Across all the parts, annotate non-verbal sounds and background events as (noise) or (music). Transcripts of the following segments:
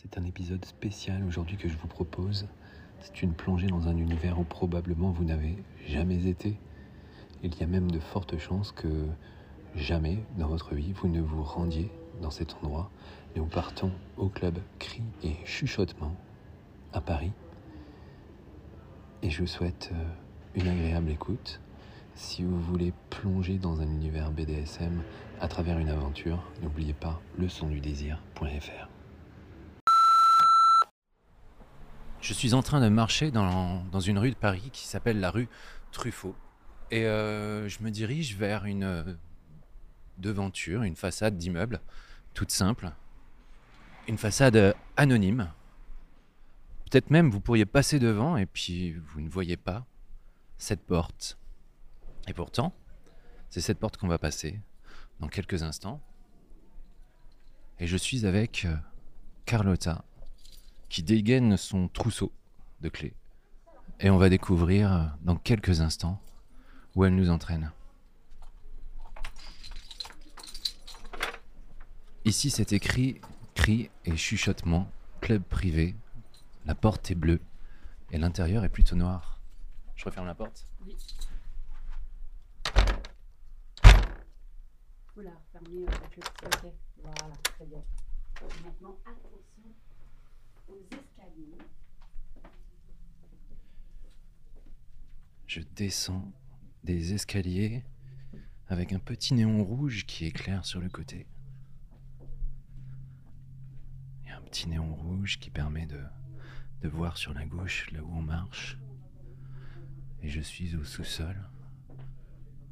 C'est un épisode spécial aujourd'hui que je vous propose. C'est une plongée dans un univers où probablement vous n'avez jamais été. Il y a même de fortes chances que jamais dans votre vie vous ne vous rendiez dans cet endroit. Nous partons au club Cri et Chuchotement à Paris. Et je vous souhaite euh, une agréable écoute. Si vous voulez plonger dans un univers BDSM à travers une aventure, n'oubliez pas leçondudésir.fr. Je suis en train de marcher dans, une rue de Paris qui s'appelle la rue Truffaut. Et euh, je me dirige vers une euh, devanture, une façade d'immeuble, toute simple. Une façade euh, anonyme. Peut-être même vous pourriez passer devant et puis vous ne voyez pas cette porte. Et pourtant, c'est cette porte qu'on va passer dans quelques instants. Et je suis avec Carlotta, qui dégaine son trousseau de clés. Et on va découvrir euh, dans quelques instants où elle nous entraîne. Ici, c'est écrit cri et chuchotement, club privé. La porte est bleue et l'intérieur est plutôt noir. Je referme la porte. Oula, fermez euh, ok. Voilà, très bien. Maintenant, attention Je descends des escaliers avec un petit néon rouge qui éclaire sur le côté. Il y a un petit néon rouge qui permet de, de voir sur la gauche là où on marche. Et je suis au sous-sol,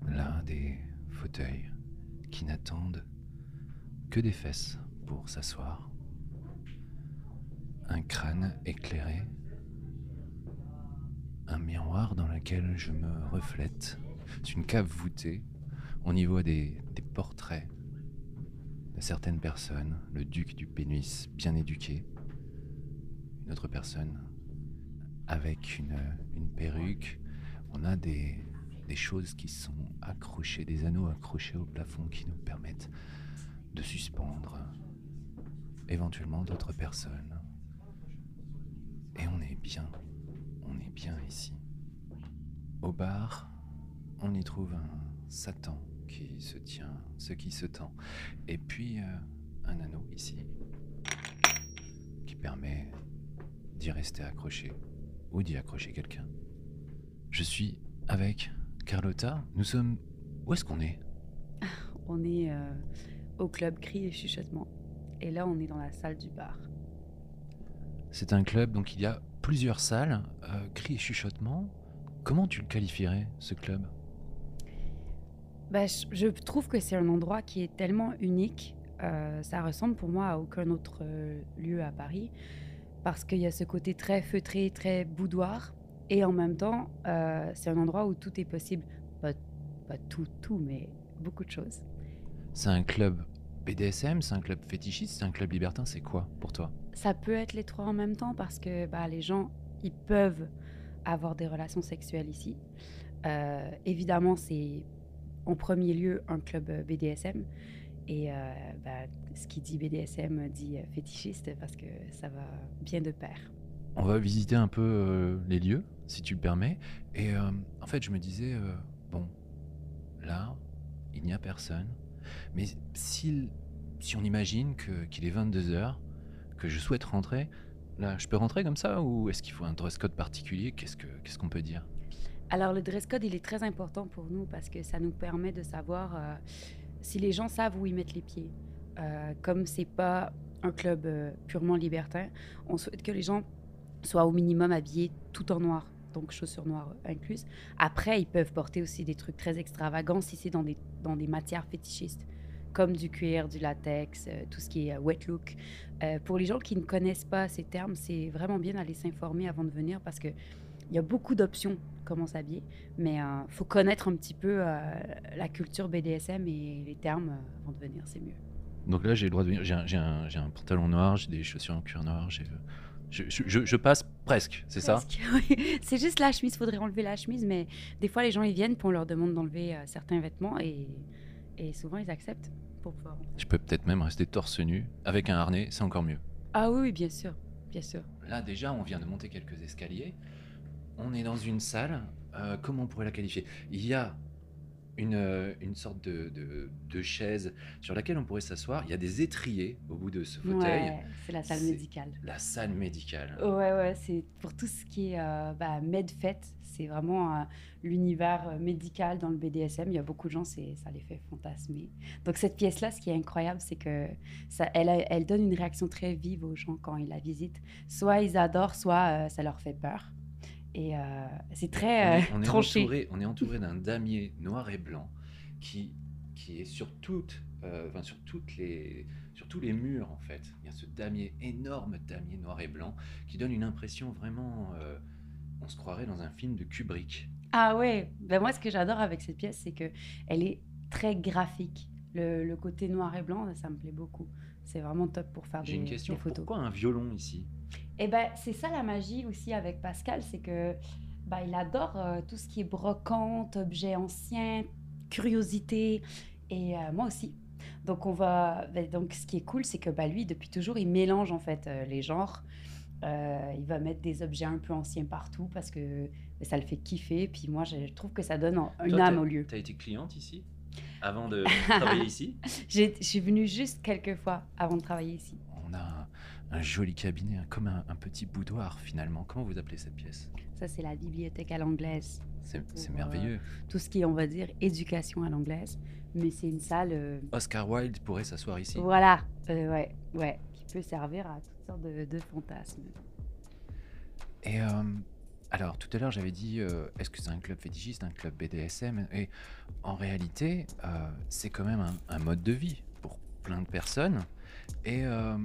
là des fauteuils qui n'attendent que des fesses pour s'asseoir. Un crâne éclairé un miroir dans lequel je me reflète. C'est une cave voûtée. On y voit des, portraits de certaines personnes. Le duc du pénis bien éduqué. Une autre personne avec une, perruque. On a des choses qui sont accrochées, des anneaux accrochés au plafond qui nous permettent de suspendre éventuellement d'autres personnes. Et on est bien on est bien ici. Au bar, on y trouve un Satan qui se tient, ce qui se tend. Et puis euh, un anneau ici qui permet d'y rester accroché ou d'y accrocher quelqu'un. Je suis avec Carlotta. Nous sommes. Où est-ce qu'on est? (laughs) On est euh, au club Cri et Chuchotement. Et là, on est dans la salle du bar. C'est un club, donc il y a plusieurs salles, euh, cris et chuchotements. Comment tu le qualifierais, ce club? Bah, je, trouve que c'est un endroit qui est tellement unique. Euh, ça ressemble pour moi à aucun autre euh, lieu à Paris. Parce qu'il y a ce côté très feutré, très boudoir. Et en même temps, euh, c'est un endroit où tout est possible. Pas, pas tout, tout, mais beaucoup de choses. C'est un club BDSM, c'est un club fétichiste, c'est un club libertin, c'est quoi pour toi? Ça peut être les trois en même temps parce que bah, les gens, ils peuvent avoir des relations sexuelles ici. Euh, évidemment, c'est en premier lieu un club euh, BDSM. Et euh, bah, ce qui dit BDSM dit fétichiste parce que ça va bien de pair. On va visiter un peu les lieux, si tu le permets. Et en fait, je me disais, bon, là, il n'y a personne. Mais si, si on imagine qu'il est 22h, que je souhaite rentrer, là, je peux rentrer comme ça ou est-ce qu'il faut un dress code particulier? Qu'est-ce que- qu'est-ce qu'on peut dire? Alors le dress code, il est très important pour nous parce que ça nous permet de savoir euh, si les gens savent où ils mettent les pieds. Euh, comme c'est pas un club euh, purement libertin, on souhaite que les gens soient au minimum habillés tout en noir, donc chaussures noires incluses. Après, ils peuvent porter aussi des trucs très extravagants si c'est dans des, dans des matières fétichistes, comme du cuir, du latex, euh, tout ce qui est euh, wet look. Euh, pour les gens qui ne connaissent pas ces termes, c'est vraiment bien d'aller s'informer avant de venir parce que il y a beaucoup d'options comment s'habiller, mais il faut connaître un petit peu euh, la culture BDSM et les termes euh, avant de venir, c'est mieux. Donc là, j'ai le droit de venir. J'ai un, pantalon noir, j'ai des chaussures en cuir noir. Je, je- je- je passe presque, c'est ça? (laughs) Oui. C'est juste la chemise, faudrait enlever la chemise, mais des fois les gens ils viennent puis on leur demande d'enlever certains vêtements et, et souvent ils acceptent pour pouvoir. Je peux peut-être même rester torse nu avec un harnais, c'est encore mieux. Ah oui, bien sûr, bien sûr. Là, déjà, on vient de monter quelques escaliers. On est dans une salle. euh, comment on pourrait la qualifier? Il y a une, euh, une sorte de, de- de chaise sur laquelle on pourrait s'asseoir. Il y a des étriers au bout de ce fauteuil. Ouais, c'est la salle médicale. La salle médicale. Ouais, ouais, c'est pour tout ce qui est euh, bah, medfet, c'est vraiment euh, l'univers euh, médical dans le BDSM. Il y a beaucoup de gens, ça les fait fantasmer. Donc cette pièce-là, ce qui est incroyable, c'est que ça, elle, a- elle donne une réaction très vive aux gens quand ils la visitent. Soit ils adorent, soit euh, ça leur fait peur. Et euh, c'est on très est, euh, on est tranché. entouré, on est entouré d'un damier noir et blanc qui, qui est sur, toutes, euh, enfin, sur, toutes les, sur tous les murs en fait. Il y a ce damier, énorme damier noir et blanc qui donne une impression vraiment... euh, on se croirait dans un film de Kubrick. Ah ouais, ben moi ce que j'adore avec cette pièce, c'est que elle est très graphique. Le, le côté noir et blanc, ça me plaît beaucoup. C'est vraiment top pour faire J'ai des, une question, des photos. pourquoi un violon ici? Et ben c'est ça la magie aussi avec Pascal, c'est que bah, il adore euh, tout ce qui est brocante, objets anciens, curiosité, et euh, moi aussi. Donc on va, ben, donc ce qui est cool, c'est que bah, lui depuis toujours il mélange en fait euh, les genres. Il va mettre des objets un peu anciens partout parce que ben, ça le fait kiffer. Puis moi je trouve que ça donne une Toi, âme t'as- au lieu. Tu as été cliente ici avant de travailler (laughs) ici? J'ai- Je suis venue juste quelques fois avant de travailler ici. On a un, joli cabinet, un- comme un, un petit boudoir finalement. Comment vous appelez cette pièce? Ça c'est la bibliothèque à l'anglaise. C'est Pour, merveilleux. Tout ce qui est on va dire éducation à l'anglaise, mais c'est une salle. euh, Oscar Wilde pourrait s'asseoir ici. Voilà, euh, ouais, ouais, qui peut servir à toutes sortes de, de fantasmes. Et euh, alors, tout à l'heure, j'avais dit, euh, est-ce que c'est un club fétichiste, un club BDSM Et en réalité, euh, c'est quand même un, un mode de vie pour plein de personnes. Et euh,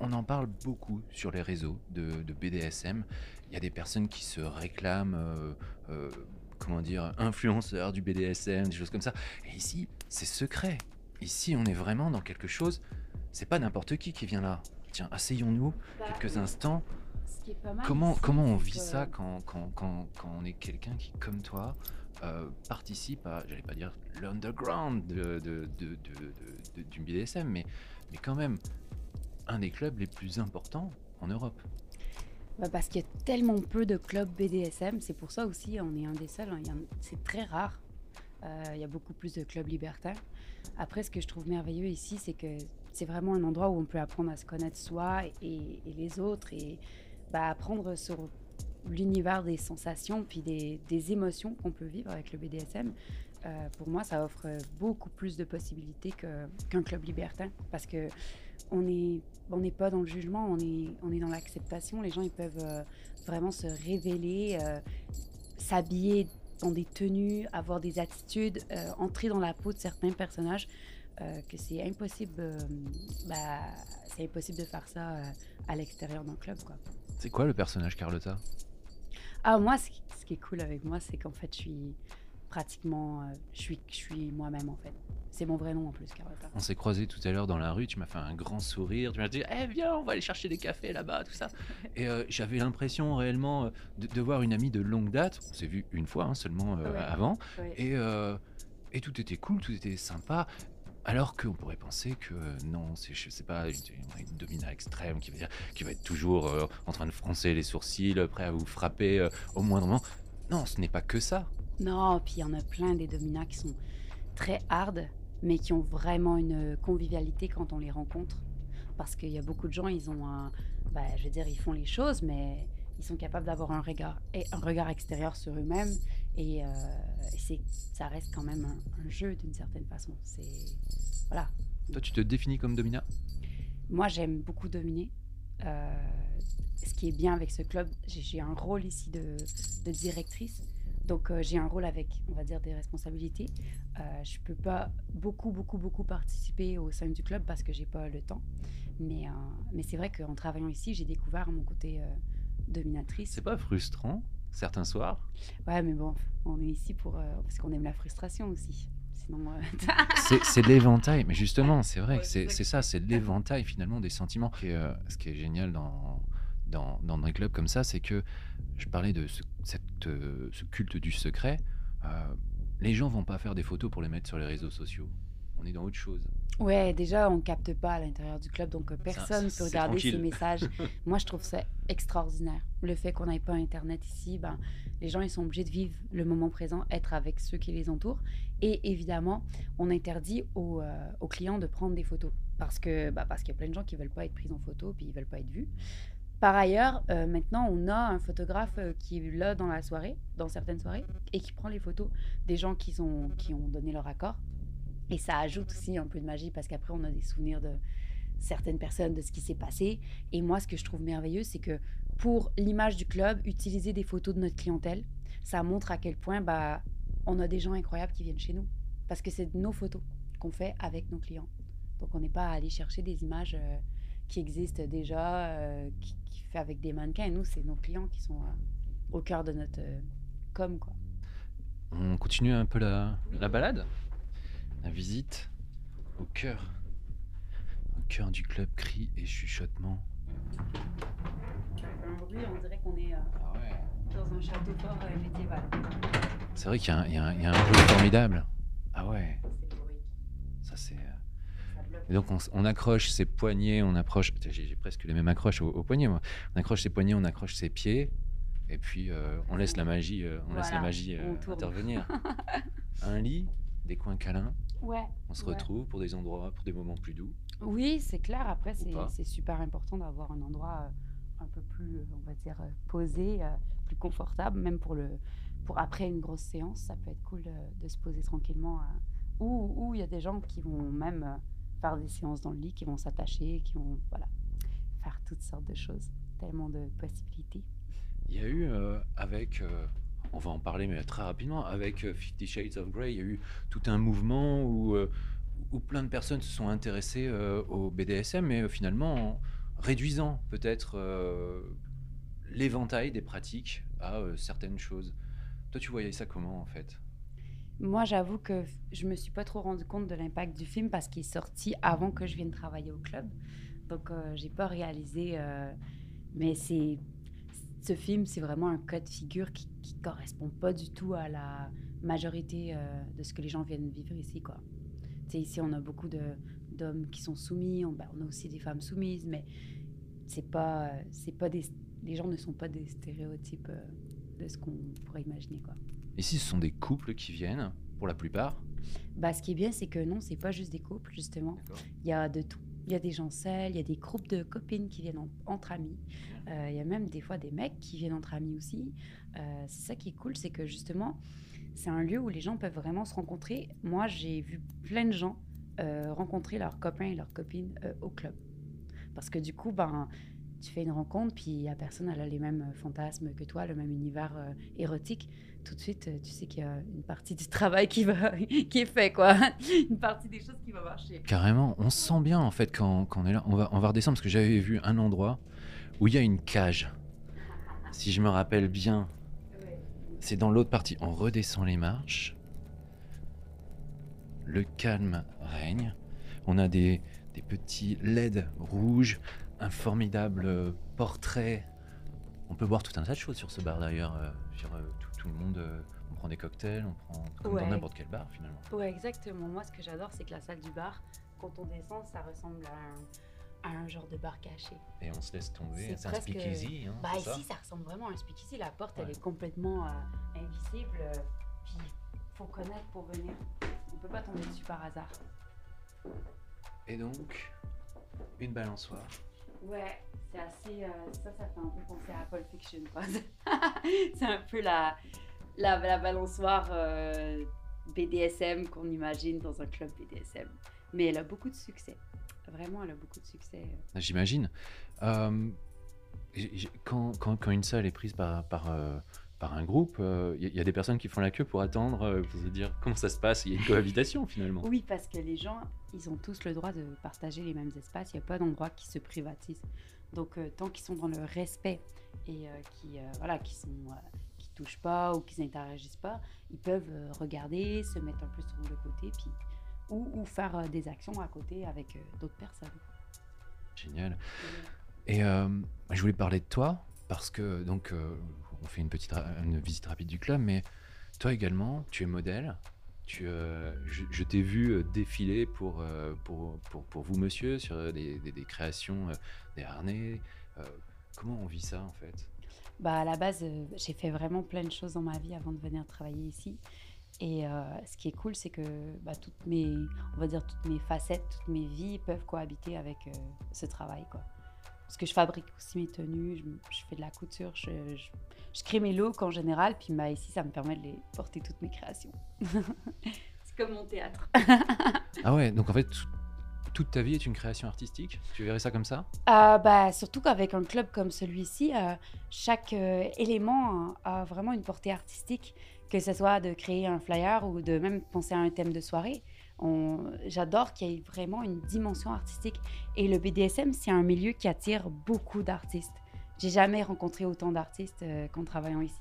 on en parle beaucoup sur les réseaux de, de BDSM. Il y a des personnes qui se réclament, euh, euh, comment dire, influenceurs du BDSM, des choses comme ça. Et ici, c'est secret. Ici, on est vraiment dans quelque chose. C'est pas n'importe qui qui vient là. Tiens, asseyons-nous quelques instants. Ce qui est pas mal Comment, ici, comment on vit que- ça quand, quand, quand, quand on est quelqu'un qui, comme toi, euh, participe à, j'allais pas dire l'underground de, de, de, de- de- de- du BDSM, mais, mais quand même un des clubs les plus importants en Europe. Bah, Parce qu'il y a tellement peu de clubs BDSM, c'est pour ça aussi, on est un des seuls, hein, c'est très rare. Euh, il y a beaucoup plus de clubs libertaires. Après, ce que je trouve merveilleux ici, c'est que c'est vraiment un endroit où on peut apprendre à se connaître soi et, les autres et bah, apprendre sur l'univers des sensations puis des, émotions qu'on peut vivre avec le BDSM. Euh, pour moi, ça offre beaucoup plus de possibilités qu'un club libertin parce que on est on n'est pas dans le jugement, on est, on est dans l'acceptation. Les gens, ils peuvent euh, vraiment se révéler, euh, s'habiller dans des tenues, avoir des attitudes, euh, entrer dans la peau de certains personnages, que c'est impossible, bah, c'est impossible de faire ça à l'extérieur d'un club, quoi. C'est quoi le personnage Carlotta? Ah, moi, ce qui, ce qui est cool avec moi, c'est qu'en fait, je suis pratiquement, je suis, je suis moi-même, en fait. C'est mon vrai nom, en plus, Carlotta. On s'est croisés tout à l'heure dans la rue, tu m'as fait un grand sourire, tu m'as dit Eh viens, on va aller chercher des cafés là-bas, tout ça. Et euh, j'avais l'impression réellement euh, de, de voir une amie de longue date. On s'est vu une fois hein, seulement euh, Ouais. avant. Ouais. Et, euh, et tout était cool, tout était sympa. Alors qu'on pourrait penser que euh, non, c'est je sais pas une, une domina extrême qui va, dire, qui va être toujours euh, en train de froncer les sourcils, prêt à vous frapper euh, au moindre moment. Non, ce n'est pas que ça. Non, puis il y en a plein des dominats qui sont très hard, mais qui ont vraiment une convivialité quand on les rencontre. Parce qu'il y a beaucoup de gens, ils ont un. Bah, je veux dire, ils font les choses, mais ils sont capables d'avoir un regard, un regard extérieur sur eux-mêmes. Et, euh, c'est, ça reste quand même un, un jeu d'une certaine façon. C'est. Voilà. Toi, tu te définis comme domina? Moi, j'aime beaucoup dominer. Euh, ce qui est bien avec ce club, j'ai, j'ai un rôle ici de, de directrice. Donc, euh, j'ai un rôle avec, on va dire, des responsabilités. Euh, je peux pas beaucoup, beaucoup, beaucoup participer au sein du club parce que j'ai pas le temps. Mais, euh, mais c'est vrai qu'en travaillant ici, j'ai découvert mon côté euh, dominatrice. C'est pas frustrant certains soirs? Ouais, mais bon, on est ici pour euh, parce qu'on aime la frustration aussi. Sinon, (laughs) C'est c'est l'éventail, mais justement, c'est vrai, Ouais, que c'est ça c'est l'éventail finalement des sentiments. Et, euh, ce qui est génial dans, dans, dans un club comme ça, c'est que je parlais de ce, cette, euh, ce culte du secret. euh, les gens vont pas faire des photos pour les mettre sur les réseaux sociaux. on est dans autre chose. Ouais, déjà, on capte pas à l'intérieur du club, donc euh, personne ne peut regarder ces messages. (laughs) Moi, je trouve ça extraordinaire. Le fait qu'on n'ait pas Internet ici, ben, les gens, ils sont obligés de vivre le moment présent, être avec ceux qui les entourent. Et évidemment, on interdit aux, euh, aux clients de prendre des photos parce que bah, parce qu'il y a plein de gens qui veulent pas être pris en photo, puis ils veulent pas être vus. Par ailleurs, euh, maintenant, on a un photographe qui est là dans la soirée, dans certaines soirées, et qui prend les photos des gens qui, ont donné leur accord et ça ajoute aussi un peu de magie parce qu'après, on a des souvenirs de certaines personnes, de ce qui s'est passé. Et moi, ce que je trouve merveilleux, c'est que pour l'image du club, utiliser des photos de notre clientèle, ça montre à quel point bah, on a des gens incroyables qui viennent chez nous. Parce que c'est nos photos qu'on fait avec nos clients. Donc, on n'est pas à aller chercher des images euh, qui existent déjà, euh, qui, qui, fait avec des mannequins. nous, c'est nos clients qui sont euh, au cœur de notre com. Quoi. On continue un peu la, la balade la visite au cœur, au cœur du club cri et chuchotement. Un bruit, on dirait qu'on est euh, ah dans un château fort euh, médiéval. C'est vrai qu'il y, y, a un bruit formidable. Ah ouais. Ça c'est. Et donc on, on, accroche ses poignets, on approche. J'ai presque les mêmes accroches au, au, poignet moi. On accroche ses poignets, on accroche ses pieds, et puis euh, on laisse la magie, euh, on voilà, laisse la magie euh, intervenir. (laughs) un lit, des coins câlins. Ouais. On se ouais. retrouve pour des endroits, pour des moments plus doux. Oui, c'est clair. Après, c'est super important d'avoir un endroit un peu plus, on va dire, posé, plus confortable, même pour le, pour après une grosse séance, ça peut être cool de, de se poser tranquillement. Ou il y a des gens qui vont même faire des séances dans le lit, qui vont s'attacher, qui vont, voilà, faire toutes sortes de choses. Tellement de possibilités. Il y a eu avec on va en parler, mais très rapidement, avec euh, Fifty Shades of Grey, il y a eu tout un mouvement où, euh, où plein de personnes se sont intéressées euh, au BDSM, mais finalement en réduisant peut-être l'éventail des pratiques à certaines choses. Toi, tu voyais ça comment en fait? Moi, j'avoue que je me suis pas trop rendu compte de l'impact du film parce qu'il est sorti avant que je vienne travailler au club. Donc, euh, j'ai pas réalisé. Euh, mais c'est ce film, c'est vraiment un cas de figure qui, qui correspond pas du tout à la majorité euh, de ce que les gens viennent vivre ici, quoi. ici, on a beaucoup d'hommes qui sont soumis, on, ben, on, a aussi des femmes soumises, mais c'est pas, c'est pas des, les gens ne sont pas des stéréotypes euh, de ce qu'on pourrait imaginer, quoi. Ici, ce sont des couples qui viennent, pour la plupart. Bah, ce qui est bien, c'est que non, c'est pas juste des couples, justement. Il y a de tout. Il y a des gens seuls, il y a des groupes de copines qui viennent en, entre amis. Euh, il y a même des fois des mecs qui viennent entre amis aussi. Euh, c'est ça qui est cool, c'est que justement, c'est un lieu où les gens peuvent vraiment se rencontrer. Moi, j'ai vu plein de gens euh, rencontrer leurs copains et leurs copines euh, au club. Parce que du coup, ben, tu fais une rencontre, puis la personne elle a les mêmes fantasmes que toi, le même univers euh, érotique. Tout de suite, tu sais qu'il y a une partie du travail qui, va, (laughs) qui est fait, quoi. (laughs) une partie des choses qui va marcher. Carrément, on se sent bien en fait quand, quand on est là. On va, on va redescendre parce que j'avais vu un endroit où il y a une cage. Si je me rappelle bien, c'est dans l'autre partie. On redescend les marches. Le calme règne. On a des, des petits LED rouges, un formidable portrait. On peut boire tout un tas de choses sur ce bar d'ailleurs. Euh, tout, tout, le monde, euh, on prend des cocktails, on prend comme ouais. dans n'importe quel bar finalement. Ouais, exactement. Moi, ce que j'adore, c'est que la salle du bar, quand on descend, ça ressemble à un à un genre de bar caché. Et on se laisse tomber, c'est un speakeasy. Hein, bah ici, ça? ça ressemble vraiment à un speakeasy. La porte, ouais. elle est complètement euh, invisible. Euh, puis, faut connaître pour venir. On peut pas tomber dessus par hasard. Et donc, une balançoire. Ouais, c'est assez. Euh, ça, ça fait un peu penser à Pulp Fiction. (laughs) c'est un peu la, la, la balançoire euh, BDSM qu'on imagine dans un club BDSM. Mais elle a beaucoup de succès vraiment, elle a beaucoup de succès. J'imagine. Euh, quand, quand, quand, une salle est prise par, par un groupe, il euh, y, y, a des personnes qui font la queue pour attendre, euh, pour se dire comment ça se passe. Il y a une (laughs) cohabitation finalement. Oui, parce que les gens, ils ont tous le droit de partager les mêmes espaces. Il n'y a pas d'endroit qui se privatise. Donc, euh, tant qu'ils sont dans le respect et qui, voilà, qui sont qui touchent pas ou qui n'interagissent pas, ils peuvent regarder, se mettre un peu sur le côté, puis ou, ou faire euh, des actions à côté avec euh, d'autres personnes. Génial. Et euh, je voulais parler de toi parce que donc on fait une petite visite rapide du club, mais toi également, tu es modèle, Tu, euh, je, t'ai vu euh, défiler pour, euh, pour, pour, pour, vous, monsieur, sur des, des, créations, des harnais. comment on vit ça en fait? Bah, À la base, j'ai fait vraiment plein de choses dans ma vie avant de venir travailler ici. Et ce qui est cool, c'est que bah, toutes mes, on va dire toutes mes facettes, toutes mes vies peuvent cohabiter avec ce travail, quoi. Parce que je fabrique aussi mes tenues, je, fais de la couture, je, je, crée mes looks en général, puis bah, ici, ça me permet de les porter toutes mes créations. (laughs) c'est comme mon théâtre. (laughs) ah ouais, donc en fait, toute ta vie est une création artistique? Tu verrais ça comme ça? Euh, bah, Surtout qu'avec un club comme celui-ci, euh, chaque euh, élément a vraiment une portée artistique, que ce soit de créer un flyer ou de même penser à un thème de soirée. J'adore qu'il y ait vraiment une dimension artistique. Et le BDSM, c'est un milieu qui attire beaucoup d'artistes. J'ai jamais rencontré autant d'artistes euh, qu'en travaillant ici.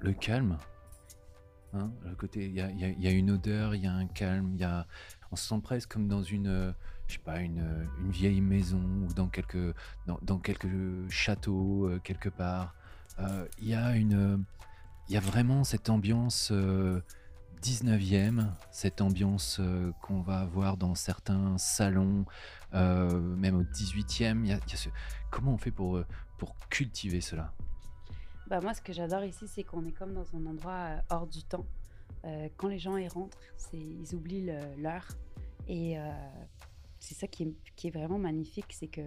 Le calme, hein, le côté, il y, a, une odeur, il y a un calme, y a, on se sent presque comme dans une, euh, pas, une, une vieille maison ou dans quelques, dans, dans quelques châteaux euh, quelque part. Il y a une, il y a vraiment cette ambiance 19e, cette ambiance euh, qu'on va avoir dans certains salons, euh, même au 18e. Y a, Comment on fait pour, euh, pour cultiver cela? Bah Moi, ce que j'adore ici, c'est qu'on est comme dans un endroit hors du temps. quand les gens y rentrent, ils oublient l'heure. Et c'est ça qui est, qui est, vraiment magnifique, c'est que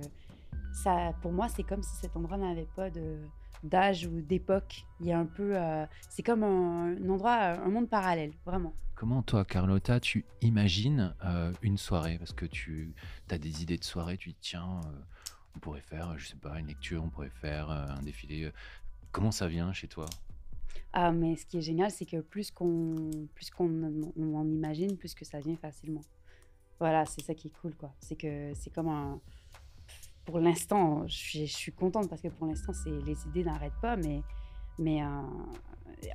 ça, pour moi, c'est comme si cet endroit n'avait pas de d'âge ou d'époque. Il y a un peu, euh, c'est comme un, endroit, un monde parallèle, vraiment. Comment toi, Carlotta, tu imagines euh, une soirée? Parce que tu as des idées de soirée, tu dis tiens, euh, on pourrait faire, je sais pas, une lecture, on pourrait faire un défilé. Comment ça vient chez toi? Ah, mais ce qui est génial, c'est que plus qu'on plus qu'on on en imagine, plus que ça vient facilement. Voilà, c'est ça qui est cool, quoi. C'est que c'est comme un, pour l'instant, je, suis contente parce que pour l'instant, les idées n'arrêtent pas, mais, mais euh,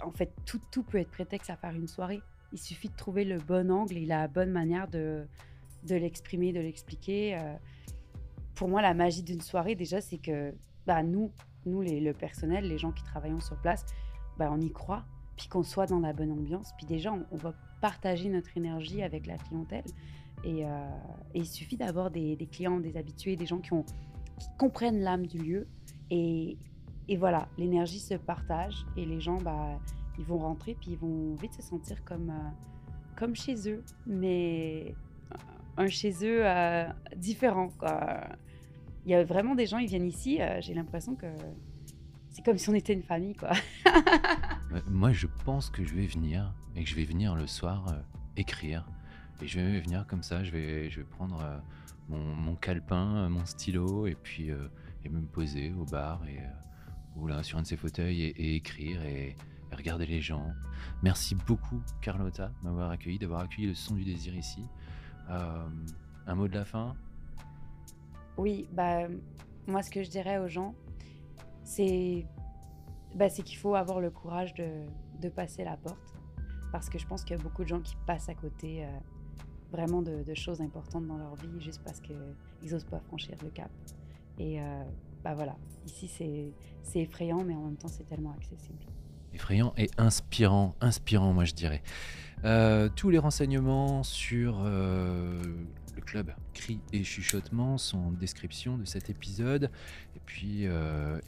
en fait, tout, tout, peut être prétexte à faire une soirée. Il suffit de trouver le bon angle et la bonne manière de, de l'exprimer, de l'expliquer. Euh. pour moi, la magie d'une soirée, déjà, c'est que bah, nous, nous le personnel, les gens qui travaillent sur place, bah, on y croit, puis qu'on soit dans la bonne ambiance, puis déjà, on va partager notre énergie avec la clientèle. Euh, et, il suffit d'avoir des, clients, des habitués, des gens qui, comprennent l'âme du lieu. Et, voilà, l'énergie se partage et les gens, bah, ils vont rentrer puis ils vont vite se sentir comme, euh, chez eux, mais un chez eux euh, différent. Quoi. Il y a vraiment des gens, ils viennent ici, j'ai l'impression que c'est comme si on était une famille. Quoi. (laughs) Moi, je pense que je vais venir et que je vais venir le soir écrire et je vais venir comme ça, je vais, je vais prendre euh, mon, calepin, euh, mon stylo, et puis euh, et me poser au bar et, ou là sur un de ces fauteuils et, écrire et, regarder les gens. Merci beaucoup Carlotta de m'avoir accueilli, d'avoir accueilli le son du désir ici. un mot de la fin? Oui, bah moi ce que je dirais aux gens, c'est bah, qu'il faut avoir le courage de, de, passer la porte. Parce que je pense qu'il y a beaucoup de gens qui passent à côté vraiment de, choses importantes dans leur vie juste parce qu'ils n'osent pas franchir le cap. Et euh, bah voilà, ici c'est effrayant, mais en même temps c'est tellement accessible. Effrayant et inspirant, inspirant moi je dirais. Euh, tous les renseignements sur euh, le club Cri et Chuchotement sont en description de cet épisode. Et puis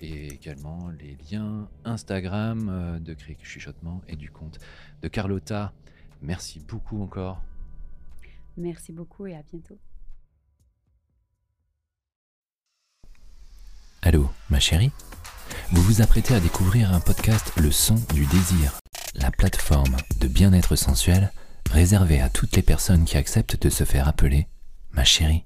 et également les liens Instagram de Cri et Chuchotement et du compte de Carlotta. Merci beaucoup encore Merci beaucoup et à bientôt. Allô, ma chérie? Vous vous apprêtez à découvrir un podcast Le son du désir, la plateforme de bien-être sensuel réservée à toutes les personnes qui acceptent de se faire appeler ma chérie.